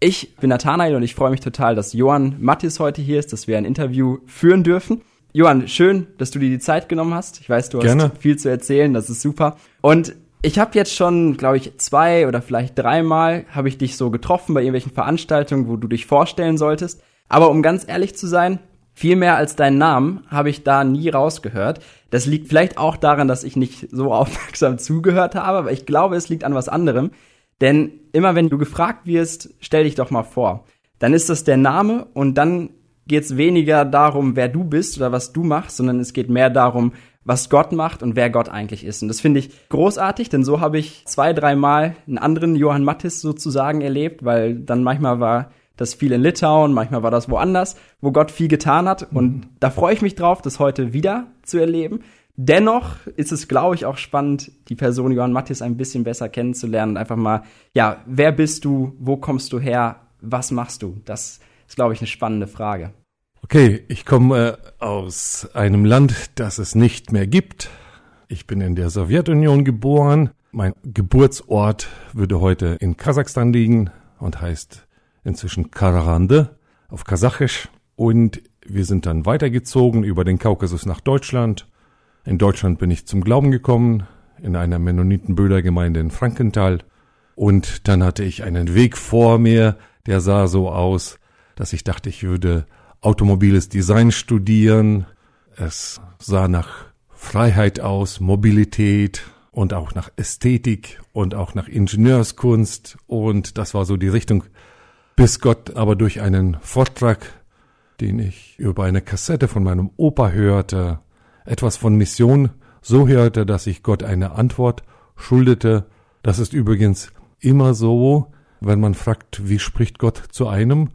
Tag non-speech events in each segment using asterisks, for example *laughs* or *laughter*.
ich bin Nathanael und ich freue mich total, dass Johann Mattis heute hier ist, dass wir ein Interview führen dürfen. Johann, schön, dass du dir die Zeit genommen hast. Ich weiß, du Gerne. hast viel zu erzählen, das ist super. Und ich habe jetzt schon, glaube ich, zwei oder vielleicht dreimal habe ich dich so getroffen bei irgendwelchen Veranstaltungen, wo du dich vorstellen solltest. Aber um ganz ehrlich zu sein, viel mehr als deinen Namen habe ich da nie rausgehört. Das liegt vielleicht auch daran, dass ich nicht so *laughs* aufmerksam zugehört habe, aber ich glaube, es liegt an was anderem. Denn immer wenn du gefragt wirst, stell dich doch mal vor. Dann ist das der Name und dann geht es weniger darum, wer du bist oder was du machst, sondern es geht mehr darum, was Gott macht und wer Gott eigentlich ist. Und das finde ich großartig, denn so habe ich zwei, dreimal einen anderen Johann Mattis sozusagen erlebt, weil dann manchmal war das viel in Litauen, manchmal war das woanders, wo Gott viel getan hat. Und da freue ich mich drauf, das heute wieder zu erleben. Dennoch ist es, glaube ich, auch spannend, die Person Johann Mattis ein bisschen besser kennenzulernen und einfach mal, ja, wer bist du, wo kommst du her, was machst du? Das ist, glaube ich, eine spannende Frage. Okay, ich komme äh, aus einem Land, das es nicht mehr gibt. Ich bin in der Sowjetunion geboren. Mein Geburtsort würde heute in Kasachstan liegen und heißt inzwischen Kararande auf Kasachisch. Und wir sind dann weitergezogen über den Kaukasus nach Deutschland in Deutschland bin ich zum Glauben gekommen, in einer Mennonitenbrüdergemeinde in Frankenthal. Und dann hatte ich einen Weg vor mir, der sah so aus, dass ich dachte, ich würde automobiles Design studieren. Es sah nach Freiheit aus, Mobilität und auch nach Ästhetik und auch nach Ingenieurskunst. Und das war so die Richtung, bis Gott aber durch einen Vortrag, den ich über eine Kassette von meinem Opa hörte, etwas von Mission so hörte, dass ich Gott eine Antwort schuldete. Das ist übrigens immer so, wenn man fragt, wie spricht Gott zu einem?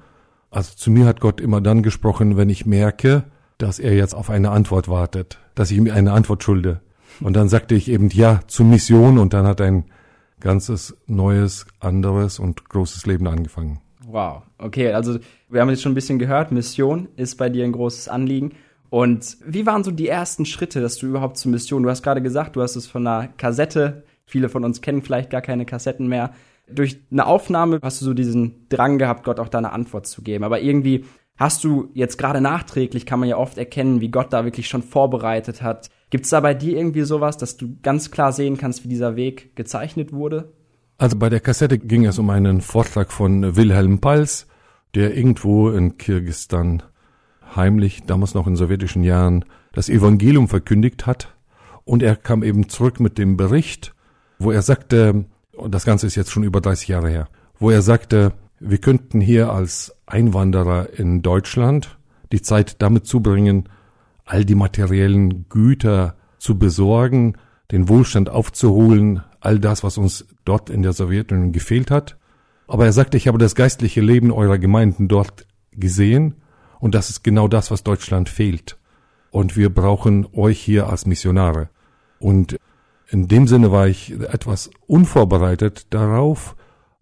Also zu mir hat Gott immer dann gesprochen, wenn ich merke, dass er jetzt auf eine Antwort wartet, dass ich ihm eine Antwort schulde. Und dann sagte ich eben ja zur Mission und dann hat ein ganzes neues, anderes und großes Leben angefangen. Wow, okay, also wir haben jetzt schon ein bisschen gehört, Mission ist bei dir ein großes Anliegen. Und wie waren so die ersten Schritte, dass du überhaupt zur Mission, du hast gerade gesagt, du hast es von einer Kassette, viele von uns kennen vielleicht gar keine Kassetten mehr, durch eine Aufnahme hast du so diesen Drang gehabt, Gott auch da eine Antwort zu geben. Aber irgendwie hast du jetzt gerade nachträglich, kann man ja oft erkennen, wie Gott da wirklich schon vorbereitet hat. Gibt es da bei dir irgendwie sowas, dass du ganz klar sehen kannst, wie dieser Weg gezeichnet wurde? Also bei der Kassette ging es um einen Vortrag von Wilhelm Pals, der irgendwo in Kirgistan heimlich, damals noch in sowjetischen Jahren, das Evangelium verkündigt hat. Und er kam eben zurück mit dem Bericht, wo er sagte, und das Ganze ist jetzt schon über 30 Jahre her, wo er sagte, wir könnten hier als Einwanderer in Deutschland die Zeit damit zubringen, all die materiellen Güter zu besorgen, den Wohlstand aufzuholen, all das, was uns dort in der Sowjetunion gefehlt hat. Aber er sagte, ich habe das geistliche Leben eurer Gemeinden dort gesehen und das ist genau das, was Deutschland fehlt. Und wir brauchen euch hier als Missionare. Und in dem Sinne war ich etwas unvorbereitet darauf,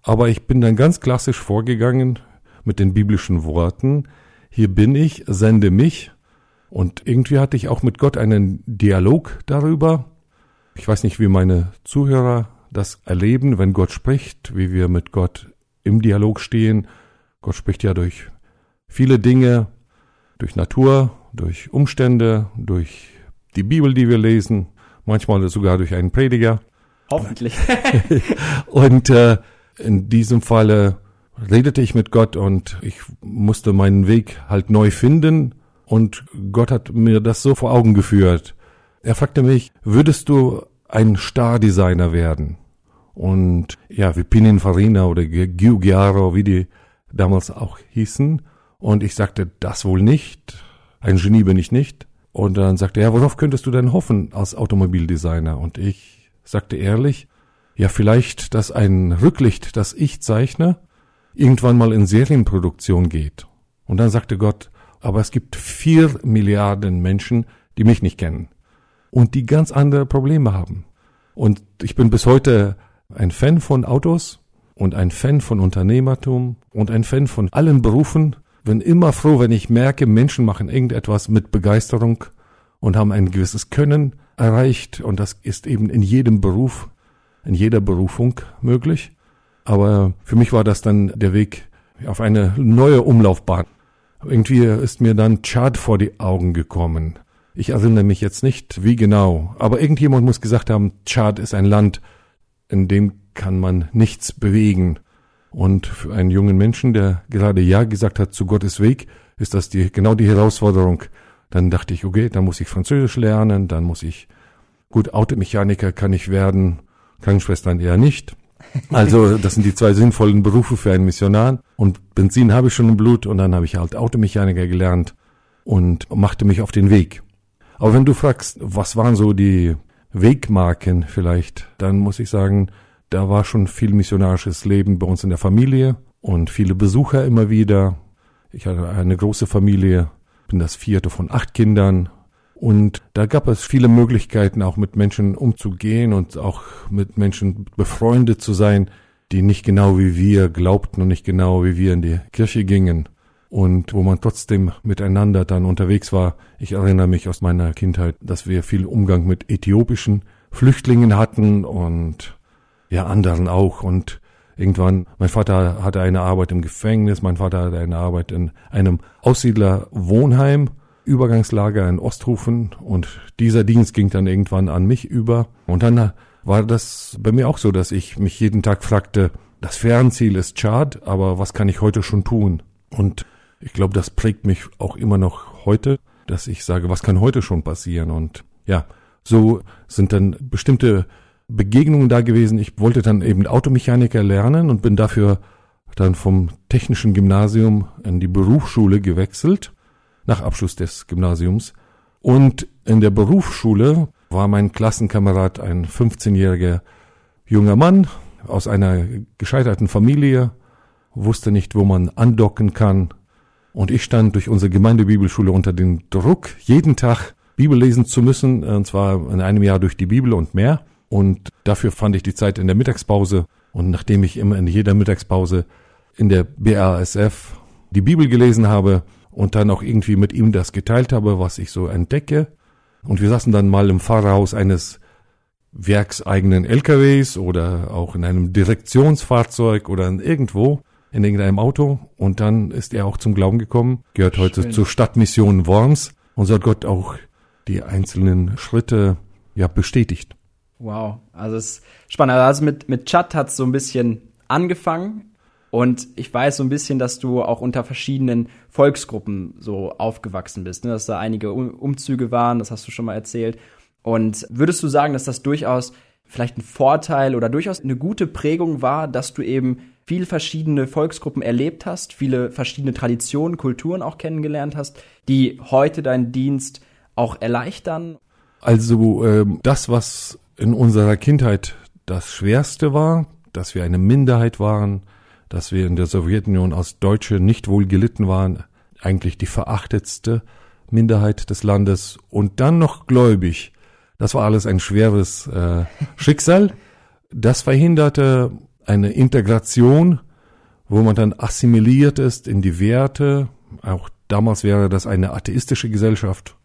aber ich bin dann ganz klassisch vorgegangen mit den biblischen Worten, hier bin ich, sende mich. Und irgendwie hatte ich auch mit Gott einen Dialog darüber. Ich weiß nicht, wie meine Zuhörer das erleben, wenn Gott spricht, wie wir mit Gott im Dialog stehen. Gott spricht ja durch viele Dinge durch Natur, durch Umstände, durch die Bibel, die wir lesen, manchmal sogar durch einen Prediger. Hoffentlich. *laughs* und äh, in diesem Falle redete ich mit Gott und ich musste meinen Weg halt neu finden und Gott hat mir das so vor Augen geführt. Er fragte mich, würdest du ein Star-Designer werden? Und ja, wie Pininfarina oder Giugiaro, wie die damals auch hießen. Und ich sagte, das wohl nicht. Ein Genie bin ich nicht. Und dann sagte er, worauf könntest du denn hoffen als Automobildesigner? Und ich sagte ehrlich, ja, vielleicht, dass ein Rücklicht, das ich zeichne, irgendwann mal in Serienproduktion geht. Und dann sagte Gott, aber es gibt vier Milliarden Menschen, die mich nicht kennen und die ganz andere Probleme haben. Und ich bin bis heute ein Fan von Autos und ein Fan von Unternehmertum und ein Fan von allen Berufen. Bin immer froh, wenn ich merke, Menschen machen irgendetwas mit Begeisterung und haben ein gewisses Können erreicht. Und das ist eben in jedem Beruf, in jeder Berufung möglich. Aber für mich war das dann der Weg auf eine neue Umlaufbahn. Irgendwie ist mir dann Chad vor die Augen gekommen. Ich erinnere mich jetzt nicht, wie genau, aber irgendjemand muss gesagt haben, Tschad ist ein Land, in dem kann man nichts bewegen. Und für einen jungen Menschen, der gerade Ja gesagt hat zu Gottes Weg, ist das die, genau die Herausforderung. Dann dachte ich, okay, dann muss ich Französisch lernen, dann muss ich, gut, Automechaniker kann ich werden, Krankenschwestern eher nicht. Also, das sind die zwei sinnvollen Berufe für einen Missionar. Und Benzin habe ich schon im Blut und dann habe ich halt Automechaniker gelernt und machte mich auf den Weg. Aber wenn du fragst, was waren so die Wegmarken vielleicht, dann muss ich sagen, da war schon viel missionarisches Leben bei uns in der Familie und viele Besucher immer wieder. Ich hatte eine große Familie, bin das vierte von acht Kindern und da gab es viele Möglichkeiten, auch mit Menschen umzugehen und auch mit Menschen befreundet zu sein, die nicht genau wie wir glaubten und nicht genau wie wir in die Kirche gingen und wo man trotzdem miteinander dann unterwegs war. Ich erinnere mich aus meiner Kindheit, dass wir viel Umgang mit äthiopischen Flüchtlingen hatten und ja, anderen auch und irgendwann, mein Vater hatte eine Arbeit im Gefängnis, mein Vater hatte eine Arbeit in einem Aussiedlerwohnheim, Übergangslager in Osthofen und dieser Dienst ging dann irgendwann an mich über und dann war das bei mir auch so, dass ich mich jeden Tag fragte, das Fernziel ist Chad, aber was kann ich heute schon tun? Und ich glaube, das prägt mich auch immer noch heute, dass ich sage, was kann heute schon passieren? Und ja, so sind dann bestimmte Begegnungen da gewesen. Ich wollte dann eben Automechaniker lernen und bin dafür dann vom technischen Gymnasium in die Berufsschule gewechselt, nach Abschluss des Gymnasiums. Und in der Berufsschule war mein Klassenkamerad ein 15-jähriger junger Mann aus einer gescheiterten Familie, wusste nicht, wo man andocken kann, und ich stand durch unsere Gemeindebibelschule unter dem Druck, jeden Tag Bibel lesen zu müssen, und zwar in einem Jahr durch die Bibel und mehr. Und dafür fand ich die Zeit in der Mittagspause. Und nachdem ich immer in jeder Mittagspause in der BASF die Bibel gelesen habe und dann auch irgendwie mit ihm das geteilt habe, was ich so entdecke. Und wir saßen dann mal im Fahrerhaus eines werkseigenen LKWs oder auch in einem Direktionsfahrzeug oder irgendwo in irgendeinem Auto und dann ist er auch zum Glauben gekommen, gehört heute Schön. zur Stadtmission Worms und so hat Gott auch die einzelnen Schritte ja bestätigt. Wow, also es ist spannend. Also mit, mit Chat hat es so ein bisschen angefangen und ich weiß so ein bisschen, dass du auch unter verschiedenen Volksgruppen so aufgewachsen bist, ne? dass da einige Umzüge waren, das hast du schon mal erzählt. Und würdest du sagen, dass das durchaus vielleicht ein Vorteil oder durchaus eine gute Prägung war, dass du eben viel verschiedene Volksgruppen erlebt hast, viele verschiedene Traditionen, Kulturen auch kennengelernt hast, die heute deinen Dienst auch erleichtern? Also ähm, das, was in unserer Kindheit das Schwerste war, dass wir eine Minderheit waren, dass wir in der Sowjetunion als Deutsche nicht wohl gelitten waren, eigentlich die verachtetste Minderheit des Landes und dann noch gläubig. Das war alles ein schweres äh, Schicksal. Das verhinderte eine Integration, wo man dann assimiliert ist in die Werte. Auch damals wäre das eine atheistische Gesellschaft.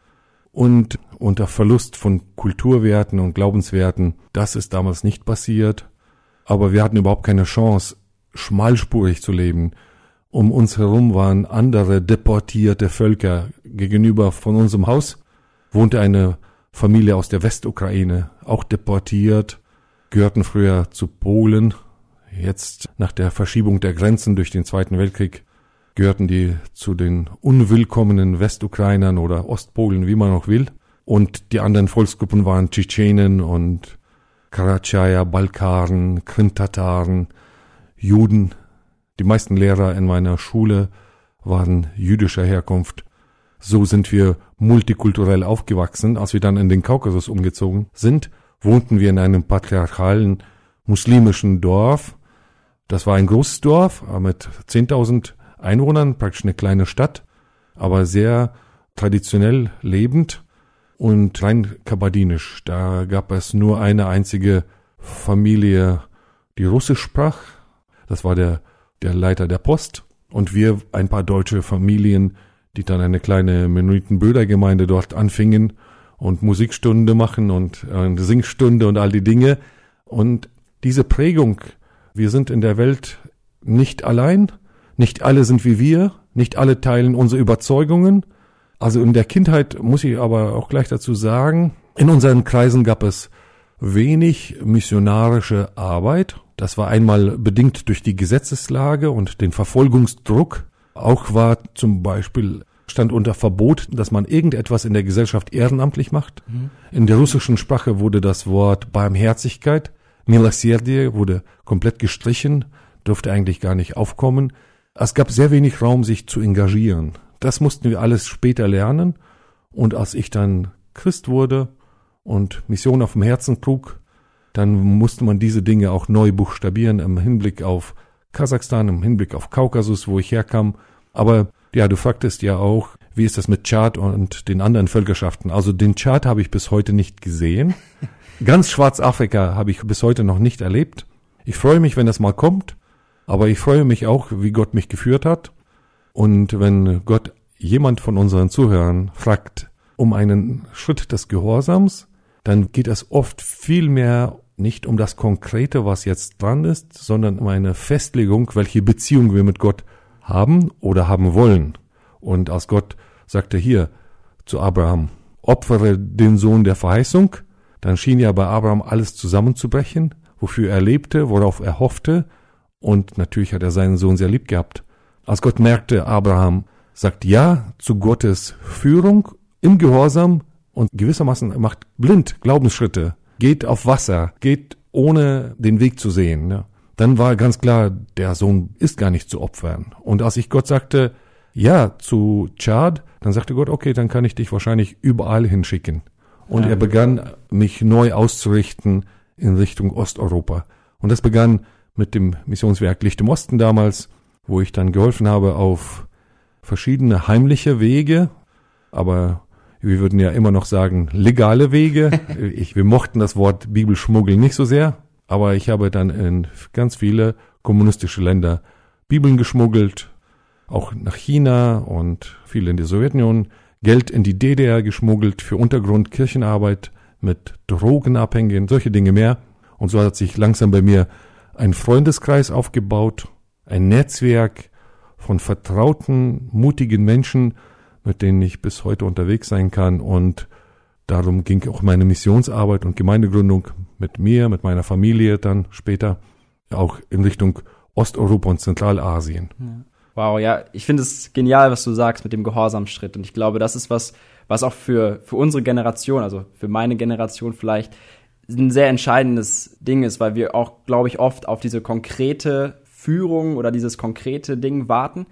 Und unter Verlust von Kulturwerten und Glaubenswerten, das ist damals nicht passiert. Aber wir hatten überhaupt keine Chance, schmalspurig zu leben. Um uns herum waren andere deportierte Völker. Gegenüber von unserem Haus wohnte eine Familie aus der Westukraine, auch deportiert, gehörten früher zu Polen Jetzt nach der Verschiebung der Grenzen durch den Zweiten Weltkrieg gehörten die zu den unwillkommenen Westukrainern oder Ostpolen, wie man auch will. Und die anderen Volksgruppen waren Tschetschenen und Karatschaya, Balkaren, Krim-Tataren, Juden. Die meisten Lehrer in meiner Schule waren jüdischer Herkunft. So sind wir multikulturell aufgewachsen. Als wir dann in den Kaukasus umgezogen sind, wohnten wir in einem patriarchalen muslimischen Dorf Das war ein großes Dorf mit 10.000 Einwohnern, praktisch eine kleine Stadt, aber sehr traditionell lebend und rein kabardinisch. Da gab es nur eine einzige Familie, die Russisch sprach. Das war der, der Leiter der Post. Und wir, ein paar deutsche Familien, die dann eine kleine Mennoniten-Brüdergemeinde dort anfingen und Musikstunde machen und eine Singstunde und all die Dinge. Und diese Prägung, wir sind in der Welt nicht allein, nicht alle sind wie wir, nicht alle teilen unsere Überzeugungen. Also in der Kindheit muss ich aber auch gleich dazu sagen, in unseren Kreisen gab es wenig missionarische Arbeit. Das war einmal bedingt durch die Gesetzeslage und den Verfolgungsdruck. Auch war zum Beispiel stand unter Verbot, dass man irgendetwas in der Gesellschaft ehrenamtlich macht. Mhm. In der russischen Sprache wurde das Wort Barmherzigkeit, Miloserdie wurde komplett gestrichen, durfte eigentlich gar nicht aufkommen. Es gab sehr wenig Raum, sich zu engagieren. Das mussten wir alles später lernen. Und als ich dann Christ wurde und Mission auf dem Herzen trug, dann musste man diese Dinge auch neu buchstabieren im Hinblick auf Kasachstan, im Hinblick auf Kaukasus, wo ich herkam. Aber ja, du fragtest ja auch, wie ist das mit Chad und den anderen Völkerschaften? Also den Chad habe ich bis heute nicht gesehen. *laughs* Ganz Schwarzafrika habe ich bis heute noch nicht erlebt. Ich freue mich, wenn das mal kommt, aber ich freue mich auch, wie Gott mich geführt hat. Und wenn Gott jemand von unseren Zuhörern fragt um einen Schritt des Gehorsams, dann geht es oft viel mehr nicht um das Konkrete, was jetzt dran ist, sondern um eine Festlegung, welche Beziehung wir mit Gott haben oder haben wollen. Und als Gott sagte hier zu Abraham, opfere den Sohn der Verheißung, dann schien ja bei Abraham alles zusammenzubrechen, wofür er lebte, worauf er hoffte, und natürlich hat er seinen Sohn sehr lieb gehabt. Als Gott merkte, Abraham sagt Ja zu Gottes Führung im Gehorsam und gewissermaßen macht blind Glaubensschritte, geht auf Wasser, geht ohne den Weg zu sehen. Ja dann war ganz klar, der Sohn ist gar nicht zu opfern. Und als ich Gott sagte, ja, zu Chad, dann sagte Gott, okay, dann kann ich dich wahrscheinlich überall hinschicken. Und ja. er begann, mich neu auszurichten in Richtung Osteuropa. Und das begann mit dem Missionswerk Licht im Osten damals, wo ich dann geholfen habe auf verschiedene heimliche Wege, aber wir würden ja immer noch sagen legale Wege. *laughs* ich, wir mochten das Wort Bibelschmuggel nicht so sehr, aber ich habe dann in ganz viele kommunistische Länder Bibeln geschmuggelt, auch nach China und viel in die Sowjetunion, Geld in die DDR geschmuggelt für Untergrundkirchenarbeit mit Drogenabhängigen, solche Dinge mehr. Und so hat sich langsam bei mir ein Freundeskreis aufgebaut, ein Netzwerk von vertrauten, mutigen Menschen, mit denen ich bis heute unterwegs sein kann. Und darum ging auch meine Missionsarbeit und Gemeindegründung mit mir, mit meiner Familie dann später auch in Richtung Osteuropa und Zentralasien. Wow, ja, ich finde es genial, was du sagst mit dem Gehorsamschritt. Und ich glaube, das ist was, was auch für, für unsere Generation, also für meine Generation vielleicht, ein sehr entscheidendes Ding ist, weil wir auch, glaube ich, oft auf diese konkrete Führung oder dieses konkrete Ding warten.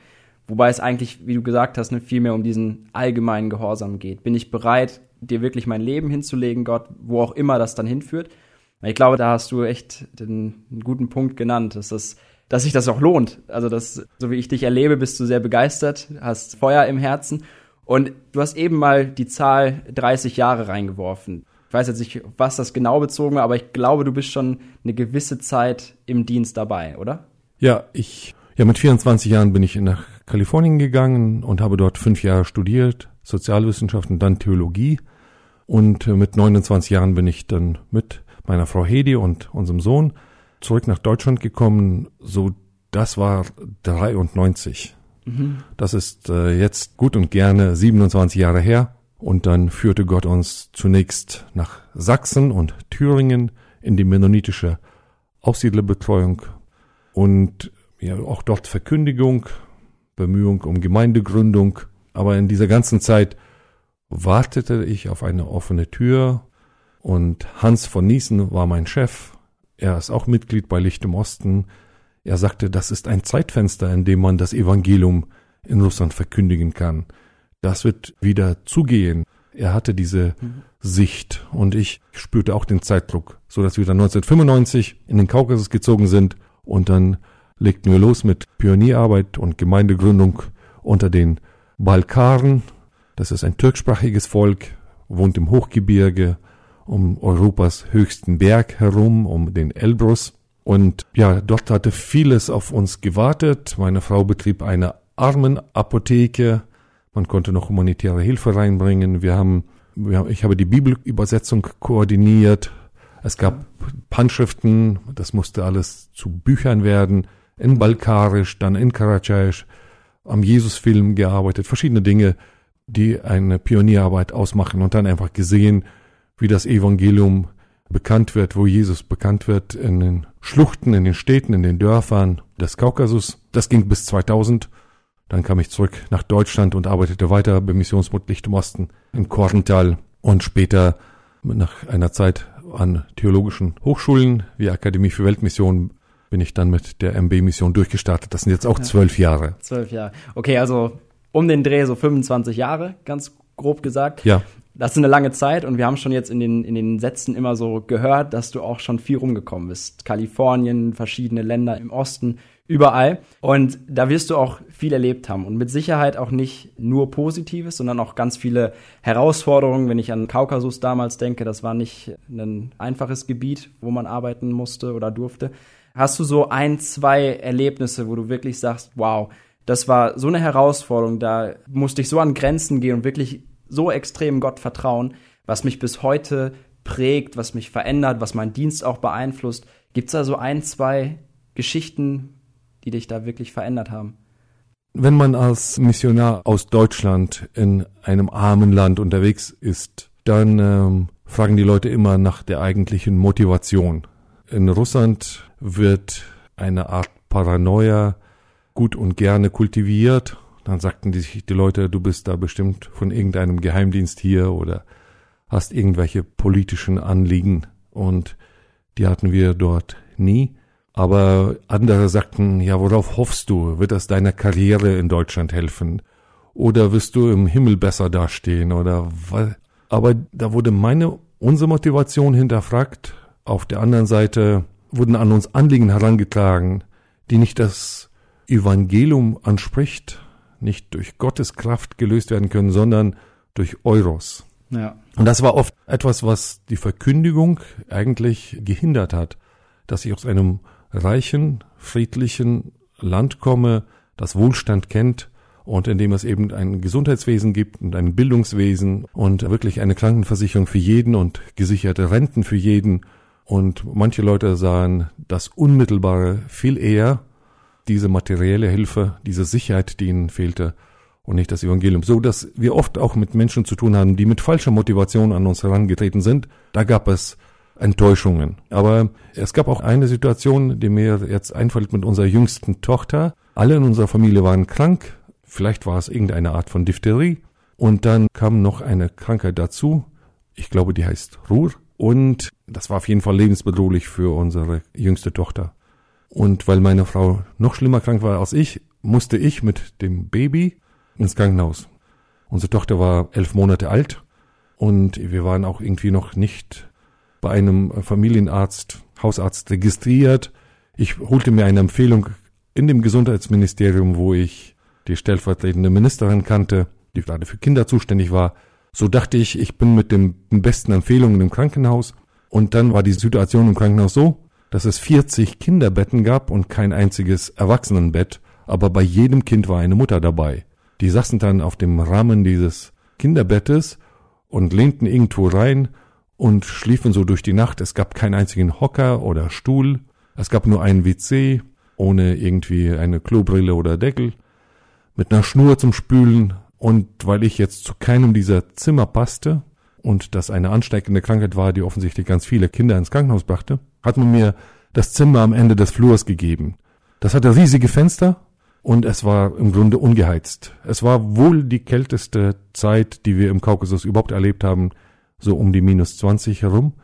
Wobei es eigentlich, wie du gesagt hast, ne, viel mehr um diesen allgemeinen Gehorsam geht. Bin ich bereit, dir wirklich mein Leben hinzulegen, Gott, wo auch immer das dann hinführt? Ich glaube, da hast du echt den, einen guten Punkt genannt, dass das dass sich das auch lohnt. Also das, so wie ich dich erlebe, bist du sehr begeistert, hast Feuer im Herzen und du hast eben mal die Zahl 30 Jahre reingeworfen. Ich weiß jetzt nicht, was das genau bezogen war, aber ich glaube, du bist schon eine gewisse Zeit im Dienst dabei, oder? Ja, ich, ja, mit 24 Jahren bin ich nach Kalifornien gegangen und habe dort fünf Jahre studiert, Sozialwissenschaften, dann Theologie. Und mit 29 Jahren bin ich dann mit meiner Frau Hedi und unserem Sohn zurück nach Deutschland gekommen. So, das war 93. Mhm. Das ist äh, jetzt gut und gerne 27 Jahre her. Und dann führte Gott uns zunächst nach Sachsen und Thüringen in die mennonitische Aussiedlerbetreuung und ja, auch dort Verkündigung, Bemühung um Gemeindegründung. Aber in dieser ganzen Zeit wartete ich auf eine offene Tür und Hans von Niesen war mein Chef. Er ist auch Mitglied bei Licht im Osten. Er sagte, das ist ein Zeitfenster, in dem man das Evangelium in Russland verkündigen kann. Das wird wieder zugehen. Er hatte diese mhm. Sicht und ich spürte auch den Zeitdruck, so dass wir dann 1995 in den Kaukasus gezogen sind und dann legten wir los mit Pionierarbeit und Gemeindegründung unter den Balkaren. Das ist ein türksprachiges Volk, wohnt im Hochgebirge, um Europas höchsten Berg herum, um den Elbrus. Und ja, dort hatte vieles auf uns gewartet. Meine Frau betrieb eine Armenapotheke. Man konnte noch humanitäre Hilfe reinbringen. Wir haben, wir haben ich habe die Bibelübersetzung koordiniert. Es gab Handschriften, das musste alles zu Büchern werden, in Balkarisch, dann in Karadzic, am Jesusfilm gearbeitet, verschiedene Dinge, die eine Pionierarbeit ausmachen und dann einfach gesehen, wie das Evangelium bekannt wird, wo Jesus bekannt wird in den Schluchten, in den Städten, in den Dörfern des Kaukasus. Das ging bis 2000. Dann kam ich zurück nach Deutschland und arbeitete weiter beim Missionsbund Licht im Osten in Korntal und später nach einer Zeit an theologischen Hochschulen wie Akademie für Weltmission bin ich dann mit der MB-Mission durchgestartet. Das sind jetzt auch zwölf Jahre. Zwölf Jahre. Okay, also um den Dreh so 25 Jahre, ganz grob gesagt. Ja. Das ist eine lange Zeit und wir haben schon jetzt in den, in den Sätzen immer so gehört, dass du auch schon viel rumgekommen bist. Kalifornien, verschiedene Länder im Osten, überall. Und da wirst du auch viel erlebt haben und mit Sicherheit auch nicht nur Positives, sondern auch ganz viele Herausforderungen. Wenn ich an Kaukasus damals denke, das war nicht ein einfaches Gebiet, wo man arbeiten musste oder durfte. Hast du so ein, zwei Erlebnisse, wo du wirklich sagst, wow, das war so eine Herausforderung, da musste ich so an Grenzen gehen und wirklich so extrem Gott vertrauen, was mich bis heute prägt, was mich verändert, was meinen Dienst auch beeinflusst. Gibt es da so ein, zwei Geschichten, die dich da wirklich verändert haben? Wenn man als Missionar aus Deutschland in einem armen Land unterwegs ist, dann ähm, fragen die Leute immer nach der eigentlichen Motivation. In Russland wird eine Art Paranoia gut und gerne kultiviert. Dann sagten die, die Leute, du bist da bestimmt von irgendeinem Geheimdienst hier oder hast irgendwelche politischen Anliegen. Und die hatten wir dort nie. Aber andere sagten, ja, worauf hoffst du? Wird das deiner Karriere in Deutschland helfen? Oder wirst du im Himmel besser dastehen? Oder was? Aber da wurde meine, unsere Motivation hinterfragt. Auf der anderen Seite wurden an uns Anliegen herangetragen, die nicht das Evangelium anspricht, nicht durch Gottes Kraft gelöst werden können, sondern durch Euros. Ja. Und das war oft etwas, was die Verkündigung eigentlich gehindert hat, dass ich aus einem reichen, friedlichen Land komme, das Wohlstand kennt und in dem es eben ein Gesundheitswesen gibt und ein Bildungswesen und wirklich eine Krankenversicherung für jeden und gesicherte Renten für jeden. Und manche Leute sahen das Unmittelbare viel eher, diese materielle Hilfe, diese Sicherheit, die ihnen fehlte und nicht das Evangelium. So dass wir oft auch mit Menschen zu tun haben, die mit falscher Motivation an uns herangetreten sind. Da gab es Enttäuschungen. Aber es gab auch eine Situation, die mir jetzt einfällt mit unserer jüngsten Tochter. Alle in unserer Familie waren krank. Vielleicht war es irgendeine Art von Diphtherie. Und dann kam noch eine Krankheit dazu. Ich glaube, die heißt Ruhr. Und das war auf jeden Fall lebensbedrohlich für unsere jüngste Tochter. Und weil meine Frau noch schlimmer krank war als ich, musste ich mit dem Baby ins Krankenhaus. Unsere Tochter war elf Monate alt und wir waren auch irgendwie noch nicht bei einem Familienarzt, Hausarzt registriert. Ich holte mir eine Empfehlung in dem Gesundheitsministerium, wo ich die stellvertretende Ministerin kannte, die gerade für Kinder zuständig war. So dachte ich, ich bin mit den besten Empfehlungen im Krankenhaus. Und dann war die Situation im Krankenhaus so, dass es 40 Kinderbetten gab und kein einziges Erwachsenenbett, aber bei jedem Kind war eine Mutter dabei. Die saßen dann auf dem Rahmen dieses Kinderbettes und lehnten irgendwo rein und schliefen so durch die Nacht. Es gab keinen einzigen Hocker oder Stuhl. Es gab nur einen WC ohne irgendwie eine Klobrille oder Deckel mit einer Schnur zum Spülen. Und weil ich jetzt zu keinem dieser Zimmer passte und das eine ansteckende Krankheit war, die offensichtlich ganz viele Kinder ins Krankenhaus brachte, hat man mir das Zimmer am Ende des Flurs gegeben. Das hatte riesige Fenster und es war im Grunde ungeheizt. Es war wohl die kälteste Zeit, die wir im Kaukasus überhaupt erlebt haben, so um die minus 20 herum.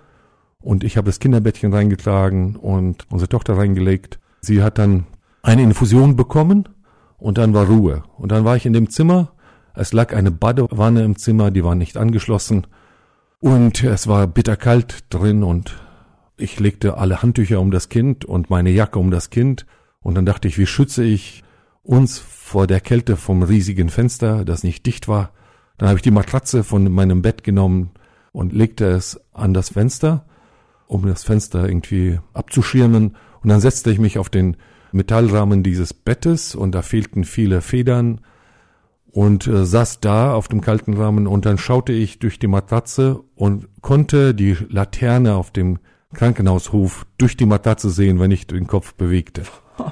Und ich habe das Kinderbettchen reingetragen und unsere Tochter reingelegt. Sie hat dann eine Infusion bekommen und dann war Ruhe. Und dann war ich in dem Zimmer. Es lag eine Badewanne im Zimmer, die war nicht angeschlossen. Und es war bitterkalt drin und ich legte alle Handtücher um das Kind und meine Jacke um das Kind Und dann dachte ich, wie schütze ich uns vor der Kälte vom riesigen Fenster, das nicht dicht war. Dann habe ich die Matratze von meinem Bett genommen und legte es an das Fenster, um das Fenster irgendwie abzuschirmen. Und dann setzte ich mich auf den Metallrahmen dieses Bettes und da fehlten viele Federn und äh, saß da auf dem kalten Rahmen und dann schaute ich durch die Matratze und konnte die Laterne auf dem Krankenhaushof durch die Matratze sehen, wenn ich den Kopf bewegte. *laughs*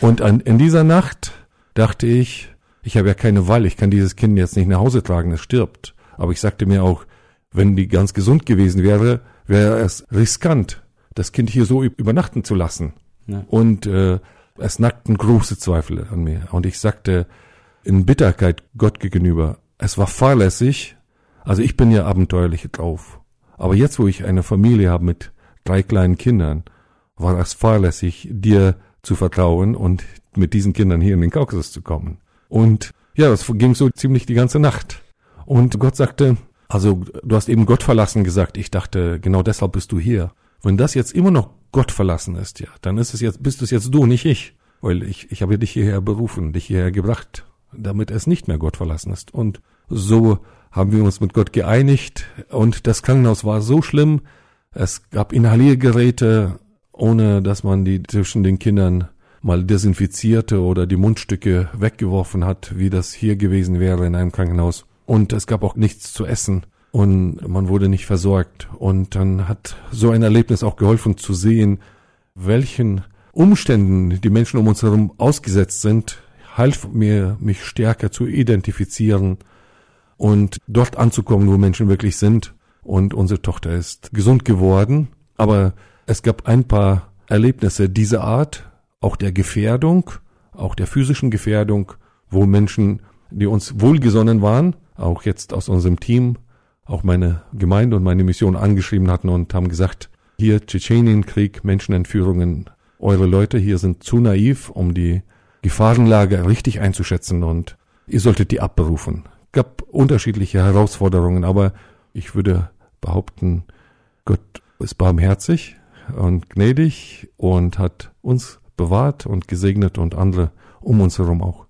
Und an, in dieser Nacht dachte ich, ich habe ja keine Wahl, ich kann dieses Kind jetzt nicht nach Hause tragen, es stirbt. Aber ich sagte mir auch, wenn die ganz gesund gewesen wäre, wäre es riskant, das Kind hier so übernachten zu lassen. Ja. Und äh, es nackten große Zweifel an mir. Und ich sagte in Bitterkeit Gott gegenüber, es war fahrlässig, also ich bin ja abenteuerlich drauf. Aber jetzt, wo ich eine Familie habe mit drei kleinen Kindern, war es fahrlässig, dir zu vertrauen und mit diesen Kindern hier in den Kaukasus zu kommen. Und ja, das ging so ziemlich die ganze Nacht. Und Gott sagte, also du hast eben Gott verlassen gesagt. Ich dachte, genau deshalb bist du hier. Wenn das jetzt immer noch Gott verlassen ist, ja, dann ist es jetzt, bist es jetzt du, nicht ich. Weil ich, ich habe dich hierher berufen, dich hierher gebracht, damit es nicht mehr Gott verlassen ist. Und so haben wir uns mit Gott geeinigt und das Krankenhaus war so schlimm. Es gab Inhaliergeräte, ohne dass man die zwischen den Kindern mal desinfizierte oder die Mundstücke weggeworfen hat, wie das hier gewesen wäre in einem Krankenhaus. Und es gab auch nichts zu essen und man wurde nicht versorgt. Und dann hat so ein Erlebnis auch geholfen zu sehen, welchen Umständen die Menschen um uns herum ausgesetzt sind, half mir, mich stärker zu identifizieren und dort anzukommen, wo Menschen wirklich sind. Und unsere Tochter ist gesund geworden. Aber es gab ein paar Erlebnisse dieser Art, auch der Gefährdung, auch der physischen Gefährdung, wo Menschen, die uns wohlgesonnen waren, auch jetzt aus unserem Team, auch meine Gemeinde und meine Mission angeschrieben hatten und haben gesagt, hier Tschetschenienkrieg, Menschenentführungen, eure Leute hier sind zu naiv, um die Gefahrenlage richtig einzuschätzen und ihr solltet die abberufen. Gab unterschiedliche Herausforderungen, aber ich würde behaupten, Gott ist barmherzig und gnädig und hat uns bewahrt und gesegnet und andere um uns herum auch.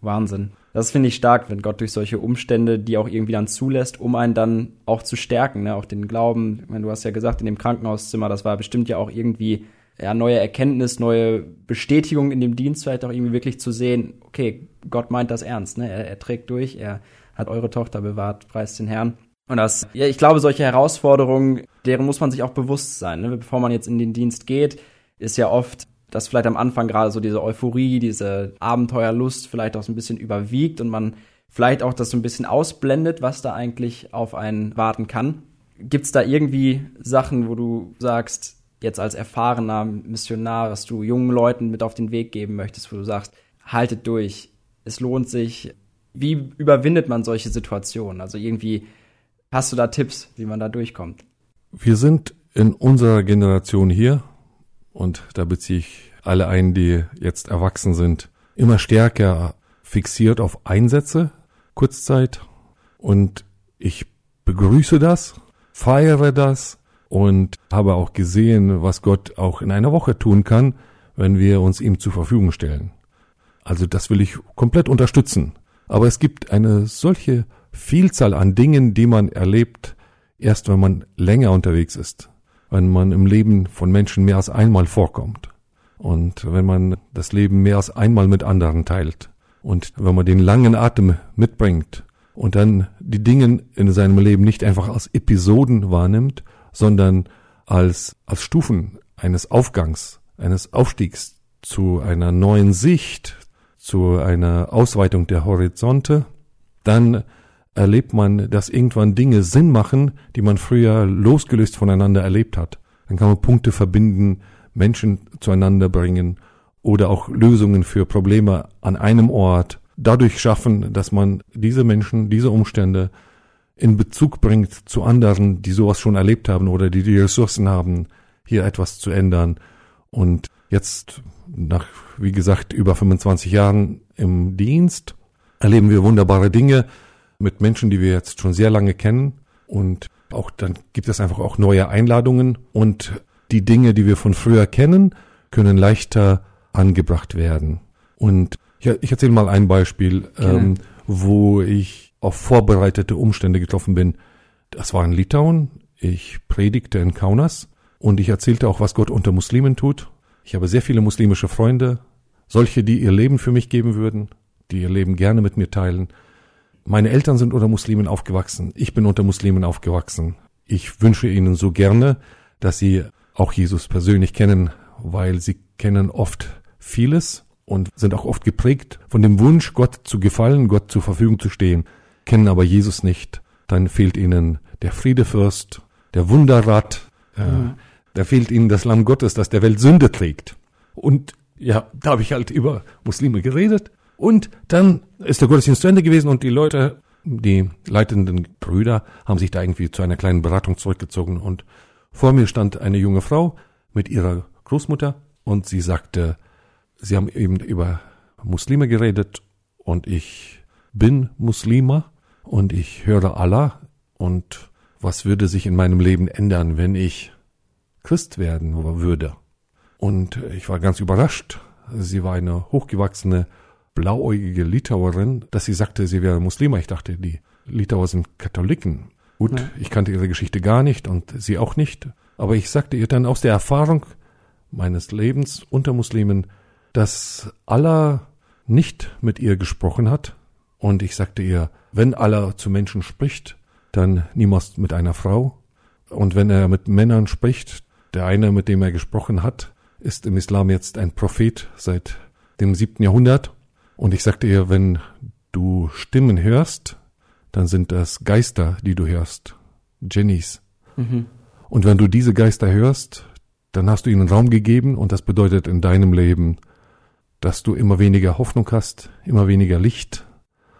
Wahnsinn. Das finde ich stark, wenn Gott durch solche Umstände, die auch irgendwie dann zulässt, um einen dann auch zu stärken, ne? auch den Glauben. Ich meine, du hast ja gesagt, in dem Krankenhauszimmer, das war bestimmt ja auch irgendwie ja, neue Erkenntnis, neue Bestätigung in dem Dienst, vielleicht auch irgendwie wirklich zu sehen, okay, Gott meint das ernst, ne? er, er trägt durch, er hat eure Tochter bewahrt, preist den Herrn. Und das, ja, ich glaube, solche Herausforderungen, deren muss man sich auch bewusst sein. Ne? Bevor man jetzt in den Dienst geht, ist ja oft dass vielleicht am Anfang gerade so diese Euphorie, diese Abenteuerlust vielleicht auch so ein bisschen überwiegt und man vielleicht auch das so ein bisschen ausblendet, was da eigentlich auf einen warten kann. Gibt es da irgendwie Sachen, wo du sagst, jetzt als erfahrener Missionar, was du jungen Leuten mit auf den Weg geben möchtest, wo du sagst, haltet durch, es lohnt sich. Wie überwindet man solche Situationen? Also irgendwie hast du da Tipps, wie man da durchkommt? Wir sind in unserer Generation hier und da beziehe ich alle ein, die jetzt erwachsen sind, immer stärker fixiert auf Einsätze, Kurzzeit. Und ich begrüße das, feiere das und habe auch gesehen, was Gott auch in einer Woche tun kann, wenn wir uns ihm zur Verfügung stellen. Also das will ich komplett unterstützen. Aber es gibt eine solche Vielzahl an Dingen, die man erlebt, erst wenn man länger unterwegs ist wenn man im Leben von Menschen mehr als einmal vorkommt. Und wenn man das Leben mehr als einmal mit anderen teilt und wenn man den langen Atem mitbringt und dann die Dinge in seinem Leben nicht einfach als Episoden wahrnimmt, sondern als, als Stufen eines Aufgangs, eines Aufstiegs zu einer neuen Sicht, zu einer Ausweitung der Horizonte, dann erlebt man, dass irgendwann Dinge Sinn machen, die man früher losgelöst voneinander erlebt hat. Dann kann man Punkte verbinden, Menschen zueinander bringen oder auch Lösungen für Probleme an einem Ort dadurch schaffen, dass man diese Menschen, diese Umstände in Bezug bringt zu anderen, die sowas schon erlebt haben oder die die Ressourcen haben, hier etwas zu ändern. Und jetzt, nach, wie gesagt, über 25 Jahren im Dienst, erleben wir wunderbare Dinge mit Menschen, die wir jetzt schon sehr lange kennen. Und auch dann gibt es einfach auch neue Einladungen und die Dinge, die wir von früher kennen, können leichter angebracht werden. Und ja, ich erzähle mal ein Beispiel, ähm, wo ich auf vorbereitete Umstände getroffen bin. Das war in Litauen. Ich predigte in Kaunas und ich erzählte auch, was Gott unter Muslimen tut. Ich habe sehr viele muslimische Freunde, solche, die ihr Leben für mich geben würden, die ihr Leben gerne mit mir teilen. Meine Eltern sind unter Muslimen aufgewachsen. Ich bin unter Muslimen aufgewachsen. Ich wünsche ihnen so gerne, dass sie auch Jesus persönlich kennen, weil sie kennen oft vieles und sind auch oft geprägt von dem Wunsch, Gott zu gefallen, Gott zur Verfügung zu stehen, kennen aber Jesus nicht. Dann fehlt ihnen der Friedefürst, der Wunderrat, äh, mhm. da fehlt ihnen das Lamm Gottes, das der Welt Sünde trägt. Und ja, da habe ich halt über Muslime geredet. Und dann ist der Gottesdienst zu Ende gewesen und die Leute, die leitenden Brüder, haben sich da irgendwie zu einer kleinen Beratung zurückgezogen. Und vor mir stand eine junge Frau mit ihrer Großmutter und sie sagte, sie haben eben über Muslime geredet und ich bin Muslima und ich höre Allah und was würde sich in meinem Leben ändern, wenn ich Christ werden würde? Und ich war ganz überrascht. Sie war eine hochgewachsene, blauäugige Litauerin, dass sie sagte, sie wäre Muslima. Ich dachte, die Litauer sind Katholiken. Gut, ja. ich kannte ihre Geschichte gar nicht und sie auch nicht. Aber ich sagte ihr dann aus der Erfahrung meines Lebens unter Muslimen, dass Allah nicht mit ihr gesprochen hat. Und ich sagte ihr, wenn Allah zu Menschen spricht, dann niemals mit einer Frau. Und wenn er mit Männern spricht, der eine, mit dem er gesprochen hat, ist im Islam jetzt ein Prophet seit dem siebten Jahrhundert. Und ich sagte ihr, wenn du Stimmen hörst, dann sind das Geister, die du hörst. Jennies. Mhm. Und wenn du diese Geister hörst, dann hast du ihnen Raum gegeben und das bedeutet in deinem Leben, dass du immer weniger Hoffnung hast, immer weniger Licht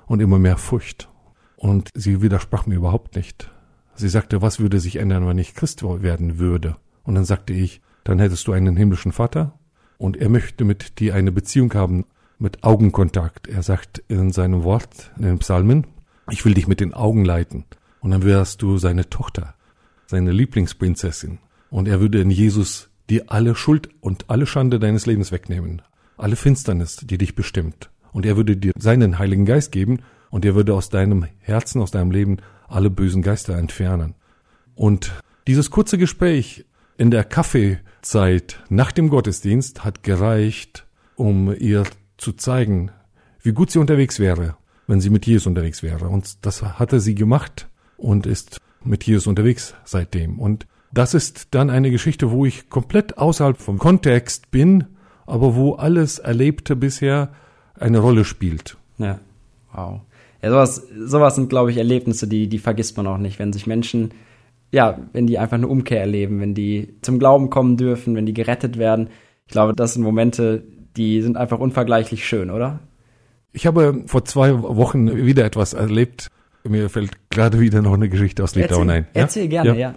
und immer mehr Furcht. Und sie widersprach mir überhaupt nicht. Sie sagte, was würde sich ändern, wenn ich Christ werden würde? Und dann sagte ich, dann hättest du einen himmlischen Vater und er möchte mit dir eine Beziehung haben mit Augenkontakt. Er sagt in seinem Wort, in den Psalmen, ich will dich mit den Augen leiten. Und dann wärst du seine Tochter, seine Lieblingsprinzessin. Und er würde in Jesus dir alle Schuld und alle Schande deines Lebens wegnehmen alle Finsternis, die dich bestimmt. Und er würde dir seinen Heiligen Geist geben und er würde aus deinem Herzen, aus deinem Leben alle bösen Geister entfernen. Und dieses kurze Gespräch in der Kaffeezeit nach dem Gottesdienst hat gereicht, um ihr zu zeigen, wie gut sie unterwegs wäre, wenn sie mit Jesus unterwegs wäre. Und das hatte sie gemacht und ist mit Jesus unterwegs seitdem. Und das ist dann eine Geschichte, wo ich komplett außerhalb vom Kontext bin aber wo alles Erlebte bisher eine Rolle spielt. Ja, wow. Ja, sowas, sowas sind, glaube ich, Erlebnisse, die, die vergisst man auch nicht, wenn sich Menschen, ja, wenn die einfach eine Umkehr erleben, wenn die zum Glauben kommen dürfen, wenn die gerettet werden. Ich glaube, das sind Momente, die sind einfach unvergleichlich schön, oder? Ich habe vor zwei Wochen wieder etwas erlebt. Mir fällt gerade wieder noch eine Geschichte aus Litauen ein. Ja? Erzähl gerne, ja. ja.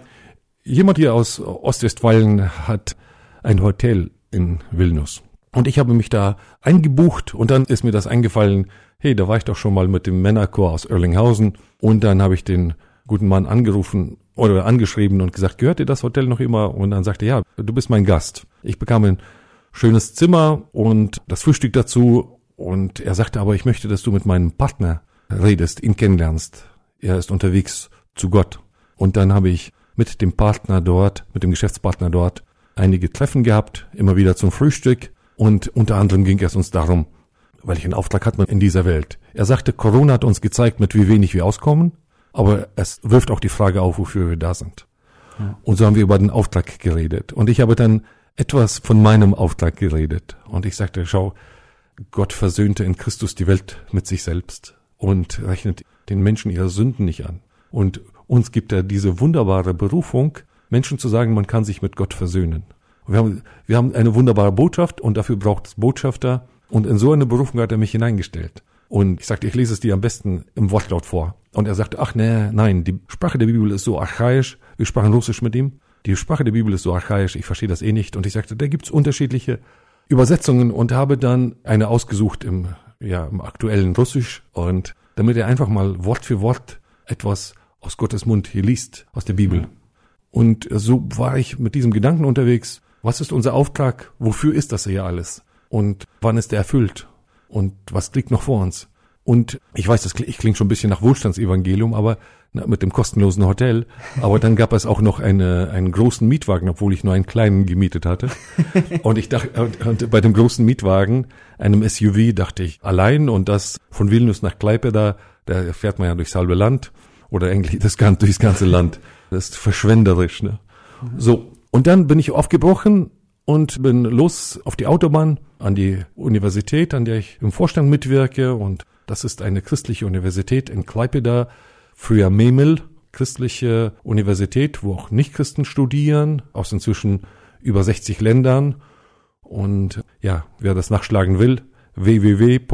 Jemand hier aus Ostwestfalen hat ein Hotel in Vilnius. Und ich habe mich da eingebucht und dann ist mir das eingefallen, hey, da war ich doch schon mal mit dem Männerchor aus Erlinghausen und dann habe ich den guten Mann angerufen oder angeschrieben und gesagt, gehört dir das Hotel noch immer? Und dann sagte er, ja, du bist mein Gast. Ich bekam ein schönes Zimmer und das Frühstück dazu und er sagte aber, ich möchte, dass du mit meinem Partner redest, ihn kennenlernst. Er ist unterwegs zu Gott. Und dann habe ich mit dem Partner dort, mit dem Geschäftspartner dort einige Treffen gehabt, immer wieder zum Frühstück. Und unter anderem ging es uns darum, welchen Auftrag hat man in dieser Welt? Er sagte, Corona hat uns gezeigt, mit wie wenig wir auskommen, aber es wirft auch die Frage auf, wofür wir da sind. Ja. Und so haben wir über den Auftrag geredet. Und ich habe dann etwas von meinem Auftrag geredet. Und ich sagte, schau, Gott versöhnte in Christus die Welt mit sich selbst und rechnet den Menschen ihre Sünden nicht an. Und uns gibt er diese wunderbare Berufung, Menschen zu sagen, man kann sich mit Gott versöhnen. Wir haben, wir haben eine wunderbare Botschaft und dafür braucht es Botschafter. Und in so eine Berufung hat er mich hineingestellt. Und ich sagte, ich lese es dir am besten im Wortlaut vor. Und er sagte, ach nee, nein, die Sprache der Bibel ist so archaisch. Wir sprachen Russisch mit ihm. Die Sprache der Bibel ist so archaisch, ich verstehe das eh nicht. Und ich sagte, da gibt's unterschiedliche Übersetzungen und habe dann eine ausgesucht im, ja, im aktuellen Russisch. Und damit er einfach mal Wort für Wort etwas aus Gottes Mund hier liest, aus der Bibel. Und so war ich mit diesem Gedanken unterwegs. Was ist unser Auftrag? Wofür ist das hier alles? und wann ist er erfüllt und was liegt noch vor uns. Und ich weiß, das klingt schon ein bisschen nach Wohlstandsevangelium, aber na, mit dem kostenlosen Hotel. Aber dann gab es auch noch eine, einen großen Mietwagen, obwohl ich nur einen kleinen gemietet hatte. Und ich dachte, und, und bei dem großen Mietwagen, einem SUV, dachte ich allein und das von Vilnius nach Klaipeda, da fährt man ja durchs halbe Land oder eigentlich das ganze, durchs ganze Land. Das ist verschwenderisch. Ne? So, und dann bin ich aufgebrochen und bin los auf die Autobahn an die Universität, an der ich im Vorstand mitwirke und das ist eine christliche Universität in Klaipeda, früher Memel, christliche Universität, wo auch Nichtchristen studieren, aus inzwischen über 60 Ländern. Und ja, wer das nachschlagen will, www.lcc.lt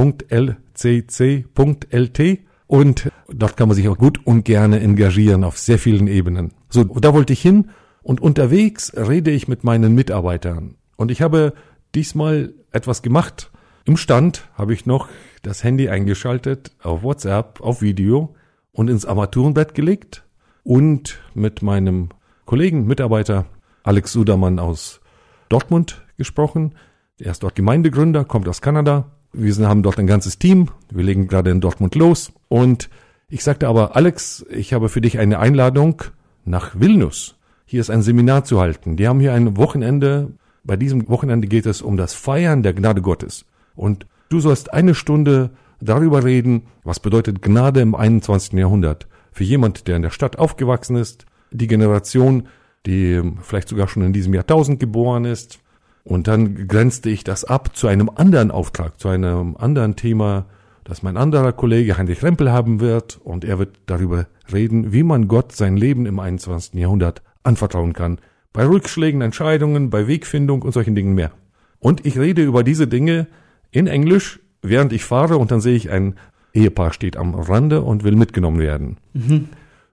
und dort kann man sich auch gut und gerne engagieren auf sehr vielen Ebenen. So, da wollte ich hin und unterwegs rede ich mit meinen Mitarbeitern. Und ich habe diesmal etwas gemacht. Im Stand habe ich noch das Handy eingeschaltet auf WhatsApp, auf Video und ins Armaturenbett gelegt und mit meinem Kollegen, Mitarbeiter Alex Sudermann aus Dortmund gesprochen. Er ist dort Gemeindegründer, kommt aus Kanada. Wir haben dort ein ganzes Team. Wir legen gerade in Dortmund los. Und ich sagte aber, Alex, ich habe für dich eine Einladung nach Vilnius. Hier ist ein Seminar zu halten. Die haben hier ein Wochenende. Bei diesem Wochenende geht es um das Feiern der Gnade Gottes. Und du sollst eine Stunde darüber reden, was bedeutet Gnade im 21. Jahrhundert. Für jemand, der in der Stadt aufgewachsen ist, die Generation, die vielleicht sogar schon in diesem Jahrtausend geboren ist. Und dann grenzte ich das ab zu einem anderen Auftrag, zu einem anderen Thema, das mein anderer Kollege Heinrich Rempel haben wird. Und er wird darüber reden, wie man Gott sein Leben im 21. Jahrhundert anvertrauen kann. Bei Rückschlägen, Entscheidungen, bei Wegfindung und solchen Dingen mehr. Und ich rede über diese Dinge in Englisch während ich fahre und dann sehe ich ein Ehepaar steht am Rande und will mitgenommen werden. Mhm.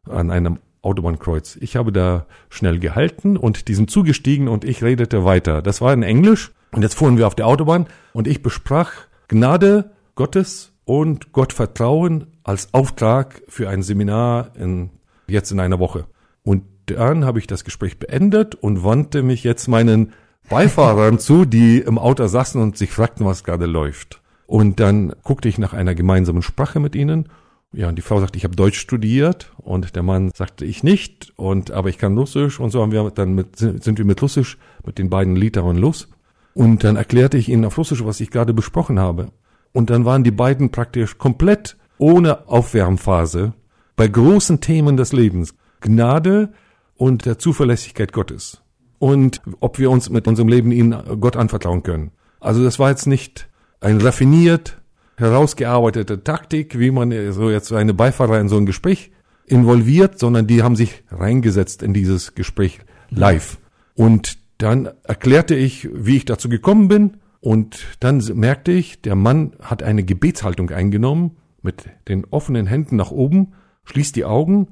An einem Autobahnkreuz. Ich habe da schnell gehalten und die sind zugestiegen und ich redete weiter. Das war in Englisch und jetzt fuhren wir auf der Autobahn und ich besprach Gnade Gottes und Gottvertrauen als Auftrag für ein Seminar in, jetzt in einer Woche. Und dann habe ich das Gespräch beendet und wandte mich jetzt meinen Beifahrern *laughs* zu, die im Auto saßen und sich fragten, was gerade läuft. Und dann guckte ich nach einer gemeinsamen Sprache mit ihnen. Ja, und die Frau sagte, ich habe Deutsch studiert und der Mann sagte, ich nicht, und aber ich kann Russisch und so haben wir dann mit, sind wir mit Russisch mit den beiden Litauern los. Und dann erklärte ich ihnen auf Russisch, was ich gerade besprochen habe. Und dann waren die beiden praktisch komplett ohne Aufwärmphase bei großen Themen des Lebens. Gnade und der Zuverlässigkeit Gottes. Und ob wir uns mit unserem Leben ihnen Gott anvertrauen können. Also das war jetzt nicht eine raffiniert herausgearbeitete Taktik, wie man so jetzt eine Beifahrer in so ein Gespräch involviert, sondern die haben sich reingesetzt in dieses Gespräch live. Und dann erklärte ich, wie ich dazu gekommen bin. Und dann merkte ich, der Mann hat eine Gebetshaltung eingenommen, mit den offenen Händen nach oben, schließt die Augen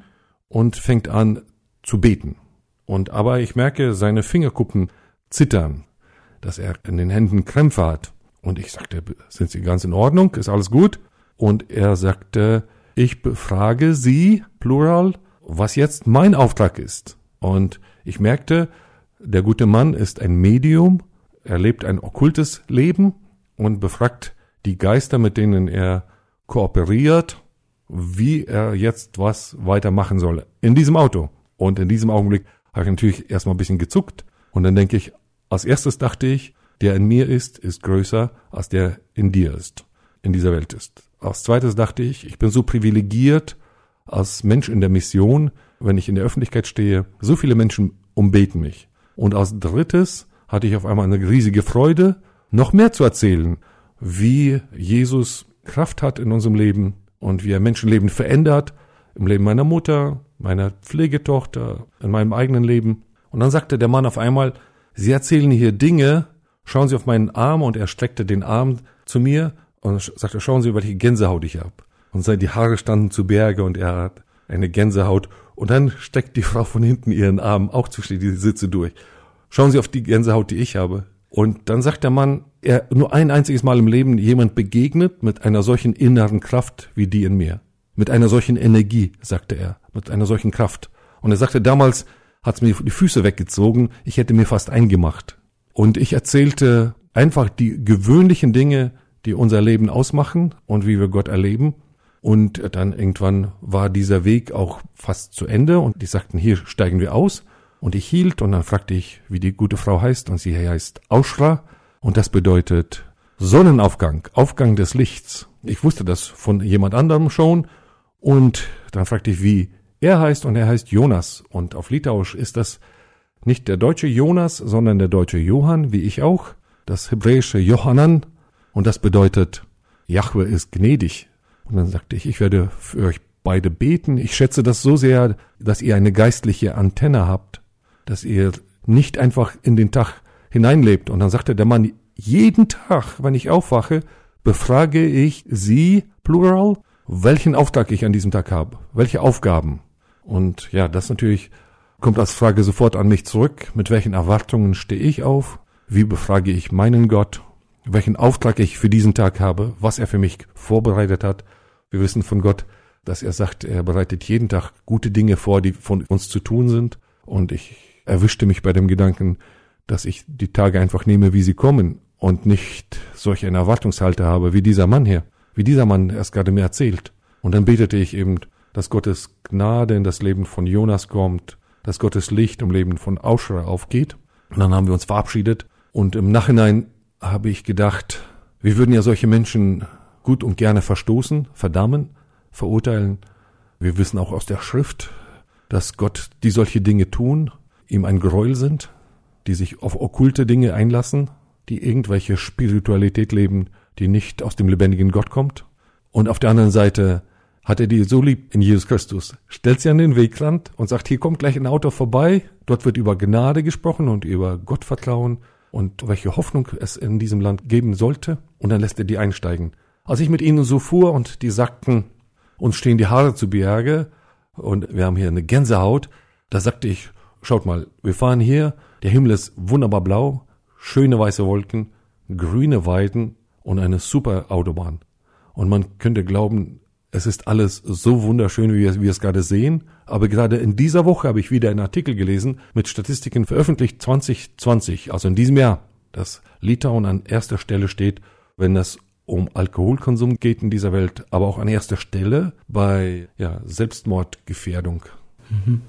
und fängt an zu beten. Und aber ich merke, seine Fingerkuppen zittern, dass er in den Händen Krämpfe hat. Und ich sagte, sind Sie ganz in Ordnung? Ist alles gut? Und er sagte, ich befrage Sie, Plural, was jetzt mein Auftrag ist. Und ich merkte, der gute Mann ist ein Medium, er lebt ein okkultes Leben und befragt die Geister, mit denen er kooperiert, wie er jetzt was weitermachen soll. In diesem Auto. Und in diesem Augenblick habe ich natürlich erstmal ein bisschen gezuckt. Und dann denke ich, als erstes dachte ich, der in mir ist, ist größer als der in dir ist, in dieser Welt ist. Als zweites dachte ich, ich bin so privilegiert als Mensch in der Mission, wenn ich in der Öffentlichkeit stehe, so viele Menschen umbeten mich. Und als drittes hatte ich auf einmal eine riesige Freude, noch mehr zu erzählen, wie Jesus Kraft hat in unserem Leben und wie er Menschenleben verändert, im Leben meiner Mutter, meiner Pflegetochter, in meinem eigenen Leben. Und dann sagte der Mann auf einmal, Sie erzählen hier Dinge, schauen Sie auf meinen Arm und er streckte den Arm zu mir und sagte, schauen Sie, welche Gänsehaut ich habe. Und die Haare standen zu Berge und er hat eine Gänsehaut. Und dann steckt die Frau von hinten ihren Arm auch zwischen die Sitze durch. Schauen Sie auf die Gänsehaut, die ich habe. Und dann sagt der Mann, er nur ein einziges Mal im Leben jemand begegnet mit einer solchen inneren Kraft wie die in mir. Mit einer solchen Energie, sagte er, mit einer solchen Kraft. Und er sagte, damals hat's mir die Füße weggezogen, ich hätte mir fast eingemacht. Und ich erzählte einfach die gewöhnlichen Dinge, die unser Leben ausmachen und wie wir Gott erleben. Und dann irgendwann war dieser Weg auch fast zu Ende und die sagten, hier steigen wir aus. Und ich hielt und dann fragte ich, wie die gute Frau heißt und sie heißt Auschra und das bedeutet Sonnenaufgang, Aufgang des Lichts. Ich wusste das von jemand anderem schon und dann fragte ich, wie er heißt und er heißt Jonas und auf Litauisch ist das nicht der deutsche Jonas, sondern der deutsche Johann, wie ich auch, das hebräische Johannan und das bedeutet Jahwe ist gnädig. Und dann sagte ich, ich werde für euch beide beten. Ich schätze das so sehr, dass ihr eine geistliche Antenne habt, dass ihr nicht einfach in den Tag hineinlebt. Und dann sagte der Mann, jeden Tag, wenn ich aufwache, befrage ich Sie, Plural, welchen Auftrag ich an diesem Tag habe, welche Aufgaben. Und ja, das natürlich kommt als Frage sofort an mich zurück. Mit welchen Erwartungen stehe ich auf? Wie befrage ich meinen Gott? Welchen Auftrag ich für diesen Tag habe? Was er für mich vorbereitet hat? Wir wissen von Gott, dass er sagt, er bereitet jeden Tag gute Dinge vor, die von uns zu tun sind. Und ich erwischte mich bei dem Gedanken, dass ich die Tage einfach nehme, wie sie kommen und nicht solch eine Erwartungshalte habe wie dieser Mann hier, wie dieser Mann erst gerade mir erzählt. Und dann betete ich eben, dass Gottes Gnade in das Leben von Jonas kommt, dass Gottes Licht im Leben von Auschra aufgeht. Und dann haben wir uns verabschiedet. Und im Nachhinein habe ich gedacht, wir würden ja solche Menschen gut und gerne verstoßen, verdammen, verurteilen. Wir wissen auch aus der Schrift, dass Gott die solche Dinge tun, ihm ein Gräuel sind, die sich auf okkulte Dinge einlassen, die irgendwelche Spiritualität leben, die nicht aus dem lebendigen Gott kommt. Und auf der anderen Seite hat er die so lieb in Jesus Christus, stellt sie an den Wegrand und sagt, hier kommt gleich ein Auto vorbei, dort wird über Gnade gesprochen und über Gottvertrauen und welche Hoffnung es in diesem Land geben sollte, und dann lässt er die einsteigen. Als ich mit ihnen so fuhr und die sagten, uns stehen die Haare zu Berge und wir haben hier eine Gänsehaut, da sagte ich, schaut mal, wir fahren hier, der Himmel ist wunderbar blau, schöne weiße Wolken, grüne Weiden und eine super Autobahn. Und man könnte glauben, es ist alles so wunderschön, wie wir, wir es gerade sehen. Aber gerade in dieser Woche habe ich wieder einen Artikel gelesen mit Statistiken veröffentlicht 2020, also in diesem Jahr, dass Litauen an erster Stelle steht, wenn es um Alkoholkonsum geht in dieser Welt, aber auch an erster Stelle bei ja, Selbstmordgefährdung. Mhm.